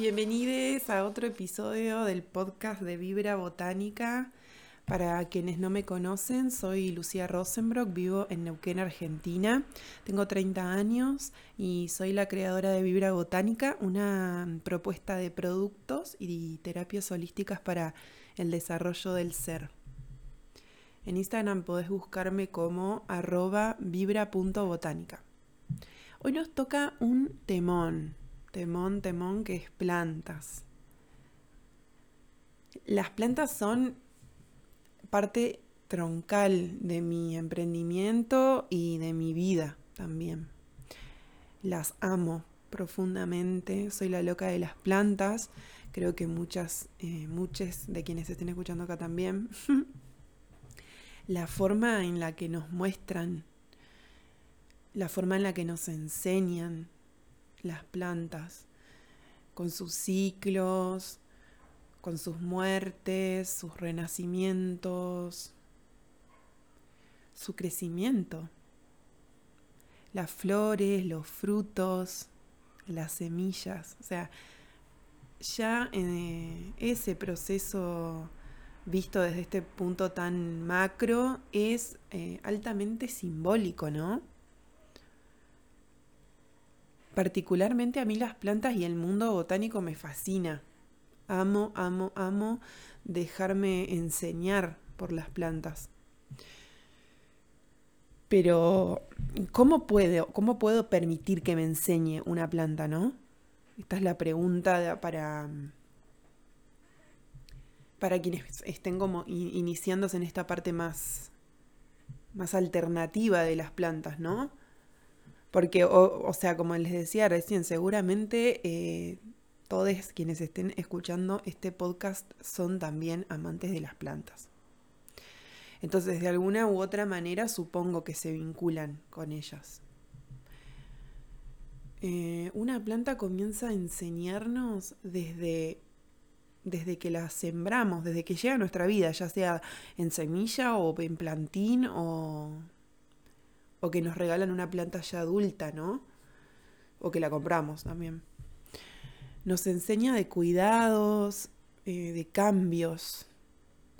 Bienvenidos a otro episodio del podcast de Vibra Botánica. Para quienes no me conocen, soy Lucía Rosenbrock, vivo en Neuquén, Argentina. Tengo 30 años y soy la creadora de Vibra Botánica, una propuesta de productos y terapias holísticas para el desarrollo del ser. En Instagram podés buscarme como arroba vibra.botánica. Hoy nos toca un temón, temón, temón, que es plantas. Las plantas son parte troncal de mi emprendimiento y de mi vida también. Las amo profundamente, soy la loca de las plantas, creo que muchas, eh, muchas de quienes estén escuchando acá también. la forma en la que nos muestran, la forma en la que nos enseñan las plantas, con sus ciclos, con sus muertes, sus renacimientos, su crecimiento, las flores, los frutos, las semillas, o sea, ya eh, ese proceso visto desde este punto tan macro es eh, altamente simbólico, ¿no? Particularmente a mí las plantas y el mundo botánico me fascina. Amo, amo, amo dejarme enseñar por las plantas. Pero, ¿cómo puedo, ¿cómo puedo permitir que me enseñe una planta, no? Esta es la pregunta para, para quienes estén como iniciándose en esta parte más, más alternativa de las plantas, ¿no? Porque, o, sea, como les decía recién, seguramente eh, todos quienes estén escuchando este podcast son también amantes de las plantas. Entonces, de alguna u otra manera, supongo que se vinculan con ellas. Eh, una planta comienza a enseñarnos desde, desde que la sembramos, desde que llega a nuestra vida, ya sea en semilla o en plantín o, o que nos regalan una planta ya adulta, ¿no? O que la compramos también. Nos enseña de cuidados, eh, de cambios.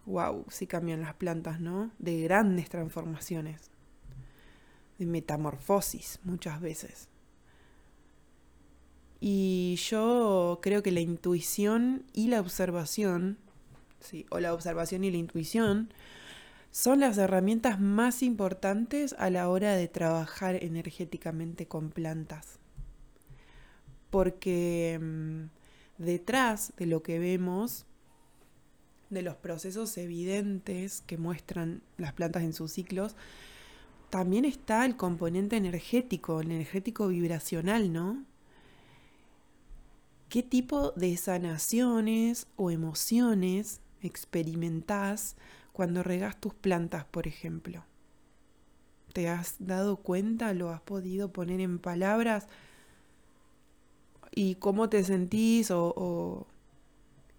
Wow, sí cambian las plantas, ¿no? De grandes transformaciones. De metamorfosis muchas veces. Y yo creo que la intuición y la observación, sí, o la observación y la intuición, son las herramientas más importantes a la hora de trabajar energéticamente con plantas. Porque mm, detrás de lo que vemos, de los procesos evidentes que muestran las plantas en sus ciclos, también está el componente energético, el energético vibracional, ¿no? ¿Qué tipo de sanaciones o emociones experimentás cuando regas tus plantas, por ejemplo. ¿Te has dado cuenta? ¿Lo has podido poner en palabras? ¿Y cómo te sentís o,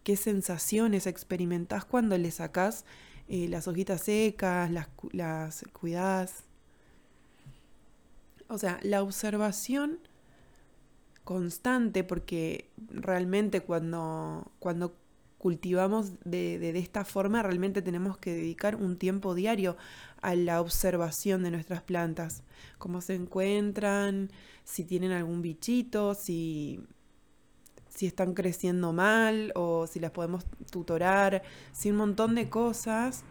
qué sensaciones experimentás cuando le sacás eh, las hojitas secas, las, las cuidás? O sea, la observación constante, porque realmente cuando, cuando cultivamos de, de, esta forma, realmente tenemos que dedicar un tiempo diario a la observación de nuestras plantas, cómo se encuentran, si tienen algún bichito, si, si están creciendo mal o si las podemos tutorar, si un montón de cosas.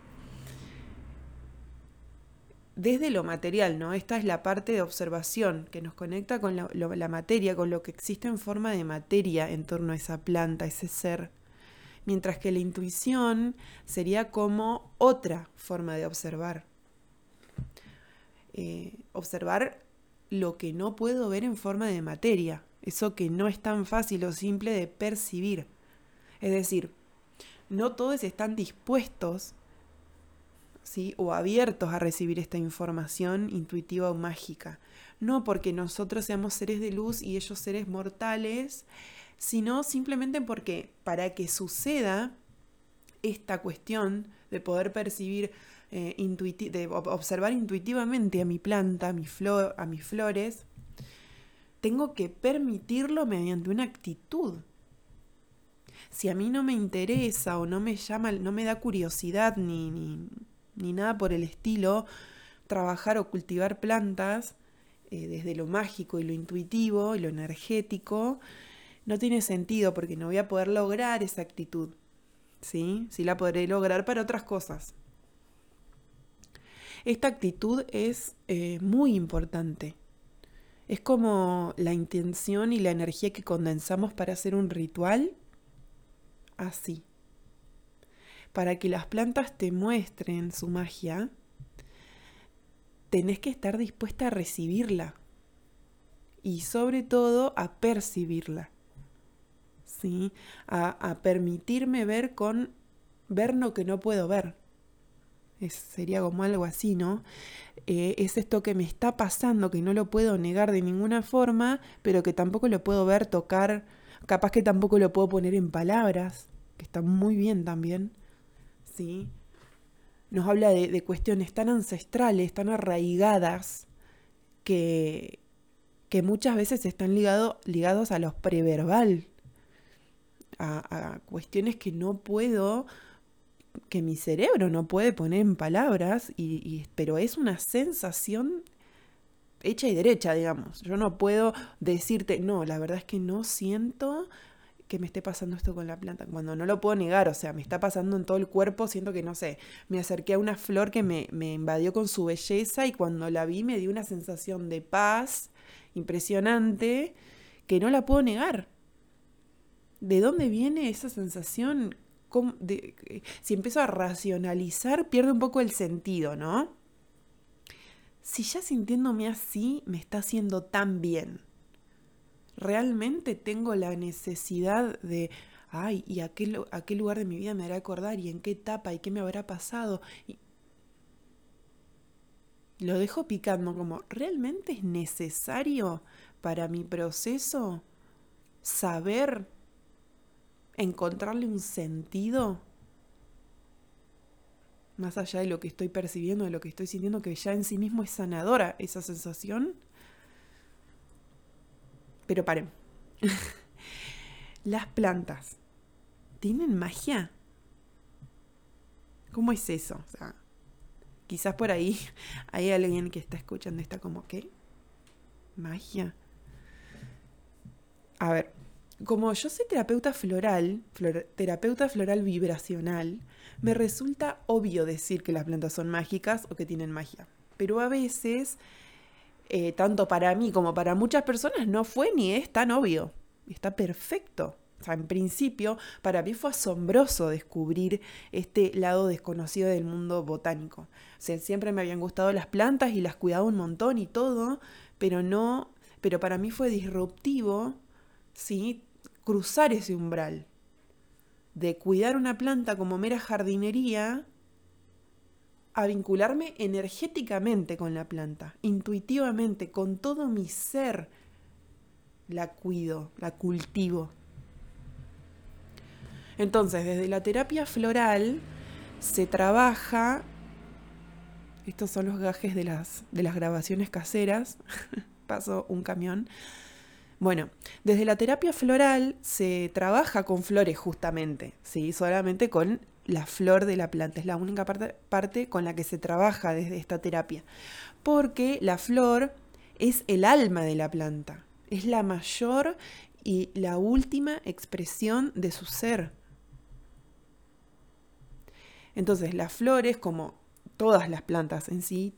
Desde lo material, ¿no? Esta es la parte de observación que nos conecta con la materia, con lo que existe en forma de materia en torno a esa planta, ese ser mientras que la intuición sería como otra forma de observar. Eh, observar lo que no puedo ver en forma de materia, eso que no es tan fácil o simple de percibir. Es decir, no todos están dispuestos ¿sí? o abiertos a recibir esta información intuitiva o mágica. No porque nosotros seamos seres de luz y ellos seres mortales, sino simplemente porque para que suceda esta cuestión de poder percibir, eh, de observar intuitivamente a mi planta, a, mis flores, tengo que permitirlo mediante una actitud. si a mí no me interesa o no me llama, no me da curiosidad ni, ni, ni nada por el estilo, trabajar o cultivar plantas eh, desde lo mágico y lo intuitivo y lo energético, no tiene sentido porque no voy a poder lograr esa actitud. ¿Sí? Sí la podré lograr para otras cosas. Esta actitud es eh, muy importante. Es como la intención y la energía que condensamos para hacer un ritual. Así. Para que las plantas te muestren su magia, tenés que estar dispuesta a recibirla y sobre todo a percibirla. A, permitirme ver con ver lo que no puedo ver. sería como algo así, ¿no? Eh, es esto que me está pasando, que no lo puedo negar de ninguna forma, pero que tampoco lo puedo ver, tocar, capaz que tampoco lo puedo poner en palabras, que está muy bien también, ¿sí? nos habla de, cuestiones tan ancestrales, tan arraigadas, que, que muchas veces están ligado, ligados a lo preverbal, a, cuestiones que no puedo, que mi cerebro no puede poner en palabras, y, pero es una sensación hecha y derecha, digamos. Yo no puedo decirte, no, la verdad es que no siento que me esté pasando esto con la planta, cuando no lo puedo negar, o sea, me está pasando en todo el cuerpo, siento que no sé, me acerqué a una flor que me, me invadió con su belleza y cuando la vi me dio una sensación de paz impresionante que no la puedo negar. ¿De dónde viene esa sensación? si empiezo a racionalizar, pierde un poco el sentido, ¿no? Si ya sintiéndome así me está haciendo tan bien realmente tengo la necesidad de, ay, ¿y a qué, a qué lugar de mi vida me hará acordar? ¿Y en qué etapa? ¿Y qué me habrá pasado? Y lo dejo picando como, ¿realmente es necesario para mi proceso saber encontrarle un sentido? Más allá de lo que estoy percibiendo, de lo que estoy sintiendo, que ya en sí mismo es sanadora esa sensación. Pero paren. Las plantas tienen magia. ¿Cómo es eso? O sea, quizás por ahí hay alguien que está escuchando y está como, ¿qué? Magia. A ver, como yo soy terapeuta floral, terapeuta floral vibracional, me resulta obvio decir que las plantas son mágicas o que tienen magia. Pero a veces eh, tanto para mí como para muchas personas, no fue ni es tan obvio. Está perfecto. O sea, en principio, para mí fue asombroso descubrir este lado desconocido del mundo botánico. O sea, siempre me habían gustado las plantas y las cuidaba un montón y todo, pero no, pero para mí fue disruptivo, ¿sí? Cruzar ese umbral de cuidar una planta como mera jardinería a vincularme energéticamente con la planta, intuitivamente, con todo mi ser. La cuido, la cultivo. Entonces, desde la terapia floral se trabaja, estos son los gajes de las, de las grabaciones caseras, pasó un camión. Bueno, desde la terapia floral se trabaja con flores justamente, ¿sí? solamente con la flor de la planta. Es la única parte, parte, con la que se trabaja desde esta terapia. Porque la flor es el alma de la planta. Es la mayor y la última expresión de su ser. Entonces, las flores, como todas las plantas en sí,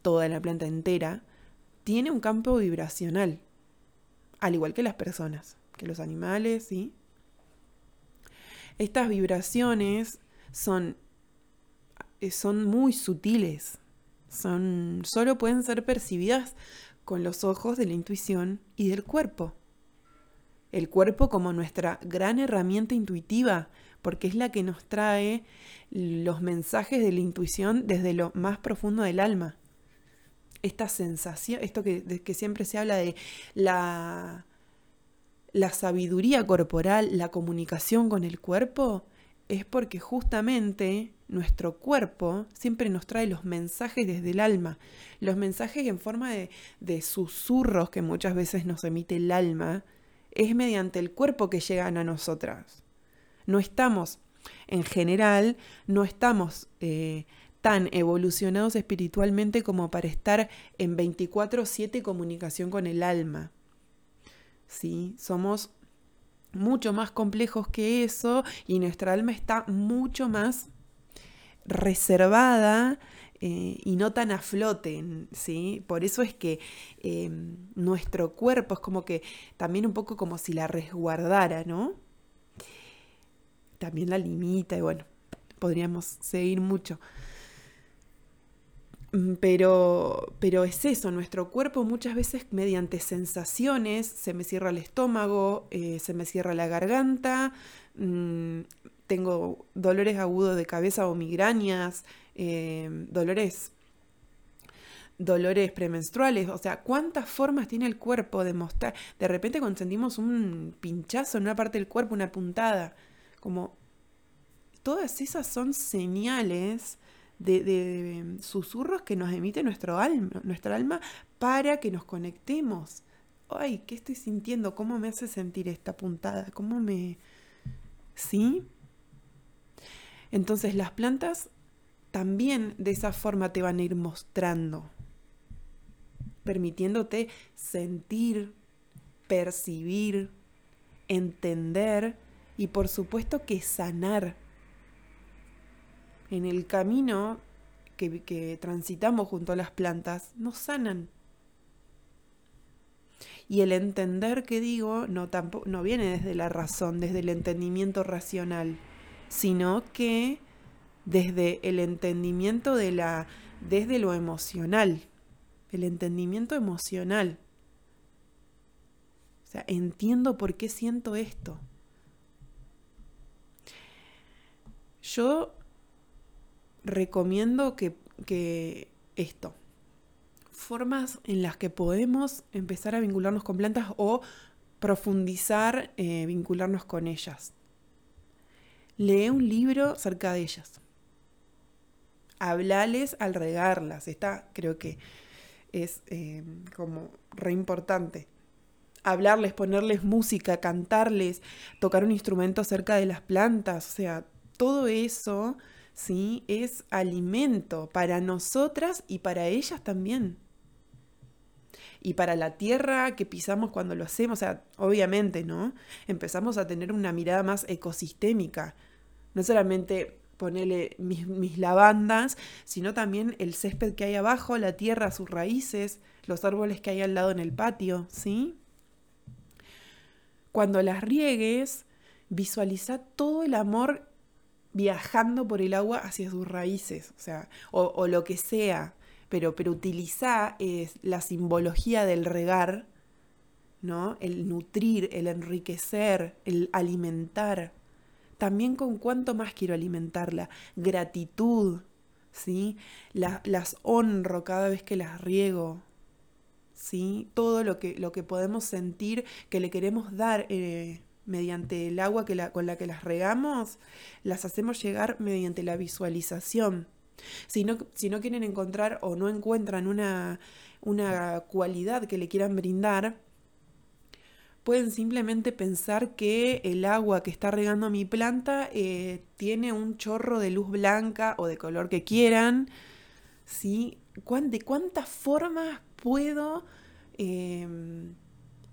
toda la planta entera, tiene un campo vibracional, al igual que las personas, que los animales, ¿sí? Estas vibraciones son, eh, son muy sutiles, son, solo pueden ser percibidas con los ojos de la intuición y del cuerpo. El cuerpo como nuestra gran herramienta intuitiva, porque es la que nos trae los mensajes de la intuición desde lo más profundo del alma. Esta sensación, esto que, que siempre se habla de la, la sabiduría corporal, la comunicación con el cuerpo, es porque justamente nuestro cuerpo siempre nos trae los mensajes desde el alma, los mensajes en forma de, de, susurros que muchas veces nos emite el alma, es mediante el cuerpo que llegan a nosotras. no estamos, en general, no estamos eh, tan evolucionados espiritualmente como para estar en 24/7 comunicación con el alma. ¿Sí? Somos mucho más complejos que eso y nuestra alma está mucho más reservada eh, y no tan a flote, ¿sí? Por eso es que em, nuestro cuerpo es como que también un poco como si la resguardara, ¿no? También la limita y bueno, podríamos seguir mucho. Mm, pero, pero es eso, nuestro cuerpo muchas veces mediante sensaciones, se me cierra el estómago, eh, se me cierra la garganta, mm, tengo dolores agudos de cabeza o migrañas, eh, dolores, dolores premenstruales, o sea, cuántas formas tiene el cuerpo de mostrar. De repente cuando sentimos un pinchazo en una parte del cuerpo, una puntada, como todas esas son señales de, susurros que nos emite nuestro alma, nuestra alma para que nos conectemos. Ay, ¿qué estoy sintiendo? ¿Cómo me hace sentir esta puntada? ¿Cómo me... ¿Sí? Entonces las plantas también de esa forma te van a ir mostrando, permitiéndote sentir, percibir, entender y por supuesto que sanar en el camino que, transitamos junto a las plantas nos sanan. Y el entender que digo no, tampoco, no viene desde la razón, desde el entendimiento racional, sino que desde el entendimiento de la, desde lo emocional, el entendimiento emocional. O sea, entiendo por qué siento esto. Yo recomiendo que, esto, formas en las que podemos empezar a vincularnos con plantas o profundizar, eh, vincularnos con ellas. Lee un libro cerca de ellas. Hablales al regarlas. Está, creo que es eh, como re importante. Hablarles, ponerles música, cantarles, tocar un instrumento cerca de las plantas. O sea, todo eso ¿sí? Es alimento para nosotras y para ellas también. Y para la tierra que pisamos cuando lo hacemos, o sea, obviamente, ¿no? Empezamos a tener una mirada más ecosistémica. No solamente ponerle mis, lavandas, sino también el césped que hay abajo, la tierra, sus raíces, los árboles que hay al lado en el patio, ¿sí? Cuando las riegues, visualiza todo el amor viajando por el agua hacia sus raíces, o sea, o, lo que sea, pero, pero utiliza es la simbología del regar, ¿no? El nutrir, el enriquecer, el alimentar. También con cuánto más quiero alimentarla. Gratitud, ¿sí? las honro cada vez que las riego, ¿sí? Todo lo que, lo que podemos sentir que le queremos dar eh, mediante el agua que con la que las regamos, las hacemos llegar mediante la visualización. Si no, si no quieren encontrar o no encuentran una, una cualidad que le quieran brindar, pueden simplemente pensar que el agua que está regando mi planta eh, tiene un chorro de luz blanca o de color que quieran. ¿sí? ¿De cuántas formas puedo em,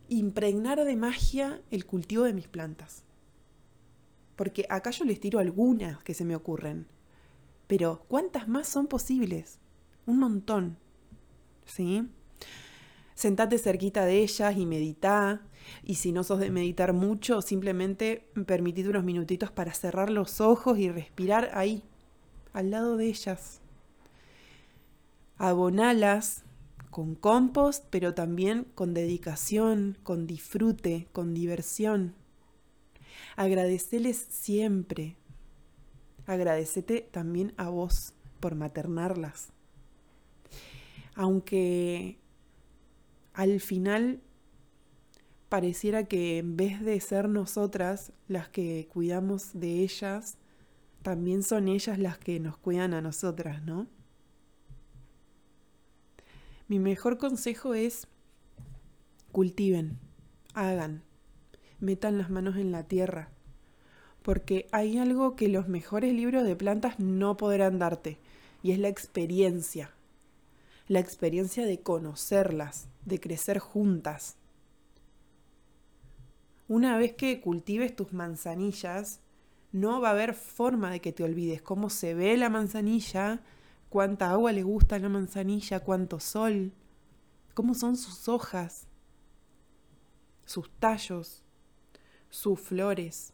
impregnar de magia el cultivo de mis plantas. Porque acá yo les tiro algunas que se me ocurren. Pero ¿cuántas más son posibles? Un montón. ¿Sí? Sentate cerquita de ellas y medita. Y si no sos de meditar mucho, simplemente permitid unos minutitos para cerrar los ojos y respirar ahí, al lado de ellas. Abonalas con compost, pero también con dedicación, con disfrute, con diversión. Agradeceles siempre. Agradecete también a vos por maternarlas. Aunque al final pareciera que en vez de ser nosotras las que cuidamos de ellas, también son ellas las que nos cuidan a nosotras, ¿no? Mi mejor consejo es cultiven, hagan, metan las manos en la tierra, porque hay algo que los mejores libros de plantas no podrán darte, y es la experiencia. La experiencia de conocerlas, de crecer juntas. Una vez que cultives tus manzanillas, no va a haber forma de que te olvides cómo se ve la manzanilla, cuánta agua le gusta a la manzanilla, cuánto sol, cómo son sus hojas, sus tallos, sus flores.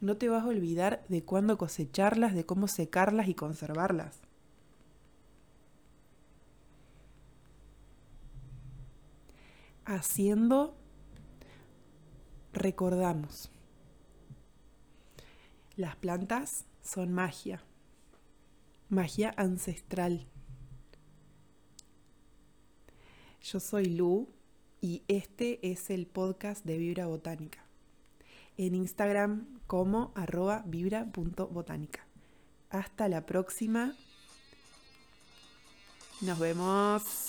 No te vas a olvidar de cuándo cosecharlas, de cómo secarlas y conservarlas. Haciendo, recordamos. Las plantas son magia, magia ancestral. Yo soy Lu y este es el podcast de Vibra Botánica. En Instagram como arroba vibra.botánica. Hasta la próxima. Nos vemos.